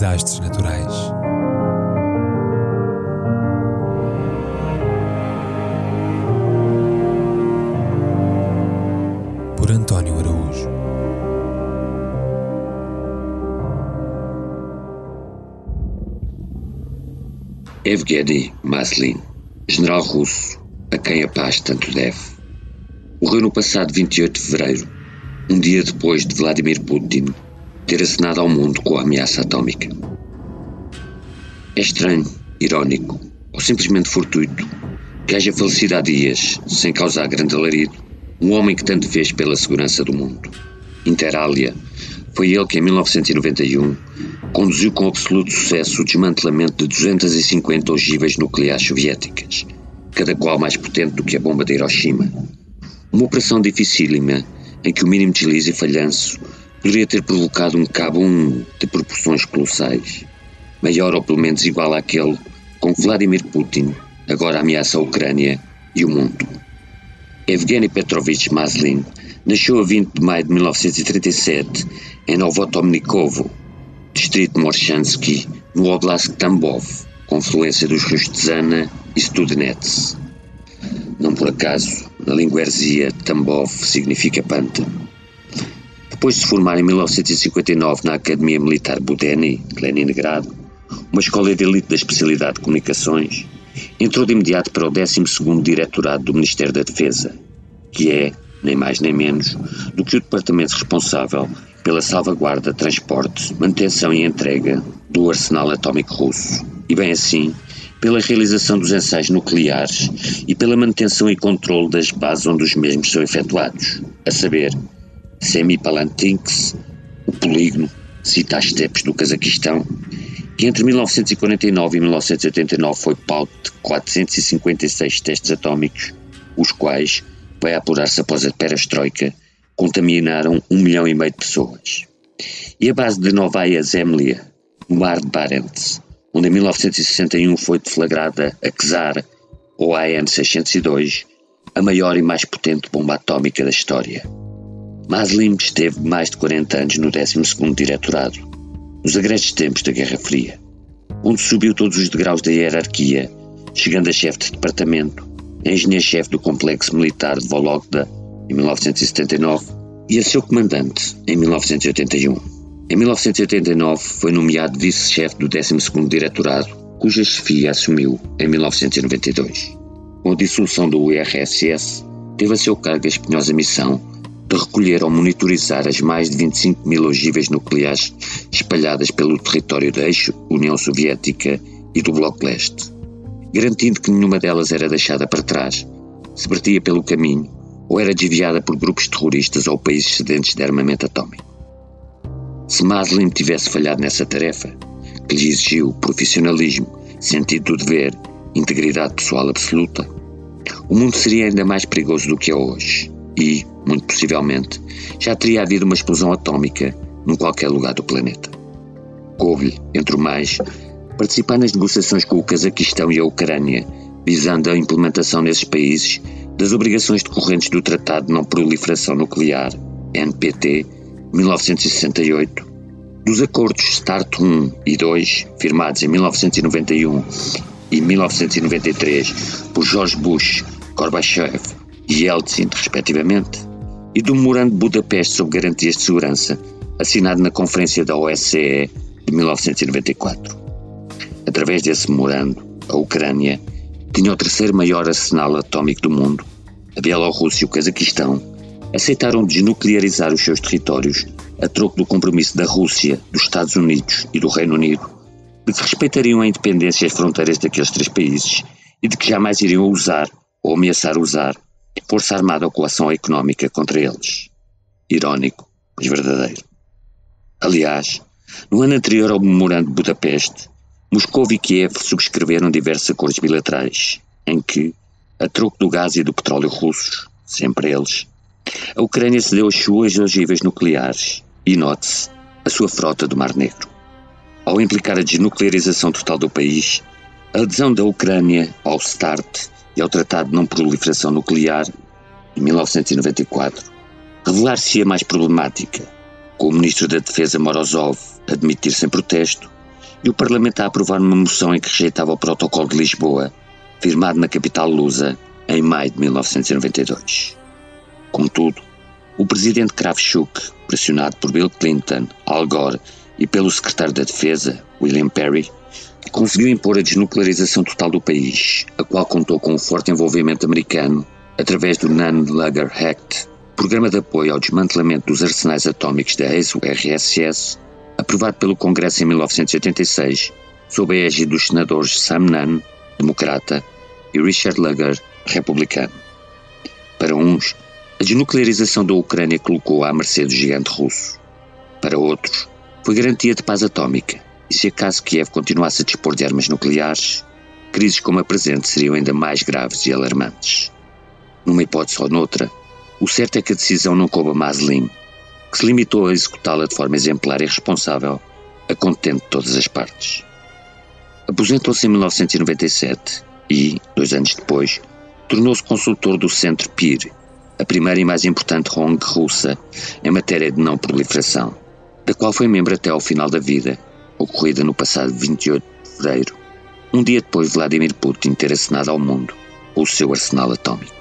desastres naturais. Por António Araújo. Evgeny Maslin, general russo, a quem a paz tanto deve, morreu no passado 28 de fevereiro, um dia depois de Vladimir Putin ter acenado ao mundo com a ameaça atómica. É estranho, irónico ou simplesmente fortuito que haja falecido há dias, sem causar grande alarido, um homem que tanto fez pela segurança do mundo. Inter alia, foi ele que em 1991 conduziu com absoluto sucesso o desmantelamento de 250 ogivas nucleares soviéticas, cada qual mais potente do que a bomba de Hiroshima. Uma operação dificílima em que o mínimo deslize e falhanço poderia ter provocado um cabo 1 de proporções colossais, maior ou pelo menos igual àquele com que Vladimir Putin agora ameaça a Ucrânia e o mundo. Evgeny Petrovich Maslin nasceu a 20 de maio de 1937 em Novotomnikovo, distrito de Morshansky, no Oblast Tambov, confluência dos rios Tzana e Studenets. Não por acaso, na língua erzia, Tambov significa panta. Depois de se formar em 1959 na Academia Militar Budeni, de Leningrado, uma escola de elite da especialidade de comunicações, entrou de imediato para o 12º Diretorado do Ministério da Defesa, que é, nem mais nem menos, do que o departamento responsável pela salvaguarda, transporte, manutenção e entrega do arsenal atómico russo, e bem assim, pela realização dos ensaios nucleares e pela manutenção e controle das bases onde os mesmos são efetuados, a saber, Semipalantinsk, o polígono, Citastepes do Cazaquistão, que entre 1949 e 1989 foi palco de 456 testes atómicos, os quais, vai apurar-se após a perestroika, contaminaram um milhão e meio de pessoas. E a base de Novaya Zemlya, no mar de Barents, onde em 1961 foi deflagrada a Czar, ou AN-602, a maior e mais potente bomba atómica da história. Maslin esteve mais de 40 anos no 12º Diretorado, nos agrestes tempos da Guerra Fria, onde subiu todos os degraus da hierarquia, chegando a chefe de departamento, engenheiro-chefe do complexo militar de Vologda em 1979 e a seu comandante em 1981. Em 1989 foi nomeado vice-chefe do 12º Diretorado, cuja chefia assumiu em 1992. Com a dissolução do URSS, teve a seu cargo a espinhosa missão de recolher ou monitorizar as mais de 25 mil ogivas nucleares espalhadas pelo território da eixo União Soviética e do Bloco Leste, garantindo que nenhuma delas era deixada para trás, se partia pelo caminho ou era desviada por grupos terroristas ou países sedentes de armamento atómico. Se Maslin tivesse falhado nessa tarefa, que lhe exigiu profissionalismo, sentido do dever, integridade pessoal absoluta, o mundo seria ainda mais perigoso do que é hoje e, muito possivelmente, já teria havido uma explosão atómica num qualquer lugar do planeta. Coube-lhe, entre o mais, participar nas negociações com o Cazaquistão e a Ucrânia, visando a implementação nesses países das obrigações decorrentes do Tratado de Não Proliferação Nuclear, NPT, 1968, dos acordos START 1 e 2, firmados em 1991 e 1993 por George Bush, Gorbachev e Yeltsin, respectivamente, e do Memorando de Budapeste sobre Garantias de Segurança, assinado na Conferência da OSCE de 1994. Através desse memorando, a Ucrânia tinha o terceiro maior arsenal atómico do mundo, a Bielorrússia e o Cazaquistão aceitaram desnuclearizar os seus territórios a troco do compromisso da Rússia, dos Estados Unidos e do Reino Unido de que respeitariam a independência e as fronteiras daqueles três países e de que jamais iriam usar ou ameaçar usar força armada ou coação económica contra eles. Irónico, mas verdadeiro. Aliás, no ano anterior ao Memorando de Budapeste, Moscou e Kiev subscreveram diversos acordos bilaterais, em que, a troco do gás e do petróleo russos, sempre eles, a Ucrânia cedeu as suas ogivas nucleares e, note-se, a sua frota do Mar Negro. Ao implicar a desnuclearização total do país, a adesão da Ucrânia ao START e ao Tratado de Não Proliferação Nuclear, em 1994, revelar-se-ia mais problemática, com o Ministro da Defesa Morozov admitir sem protesto e o Parlamento a aprovar uma moção em que rejeitava o Protocolo de Lisboa, firmado na capital lusa em maio de 1992. Contudo, o presidente Kravchuk, pressionado por Bill Clinton, Al Gore e pelo secretário da Defesa, William Perry, conseguiu impor a desnuclearização total do país, a qual contou com o forte envolvimento americano através do Non-Lugger Act, programa de apoio ao desmantelamento dos arsenais atómicos da ex-URSS, aprovado pelo Congresso em 1986, sob a égide dos senadores Sam Nunn, democrata, e Richard Lugar, republicano. Para uns, a desnuclearização da Ucrânia colocou à mercê do gigante russo. Para outros, foi garantia de paz atómica, e se acaso Kiev continuasse a dispor de armas nucleares, crises como a presente seriam ainda mais graves e alarmantes. Numa hipótese ou noutra, o certo é que a decisão não coube a Maslin, que se limitou a executá-la de forma exemplar e responsável, a contente de todas as partes. Aposentou-se em 1997 e, dois anos depois, tornou-se consultor do Centro PIR, a primeira e mais importante ONG russa em matéria de não proliferação, da qual foi membro até ao final da vida, ocorrida no passado 28 de fevereiro, um dia depois de Vladimir Putin ter assinado ao mundo o seu arsenal atómico.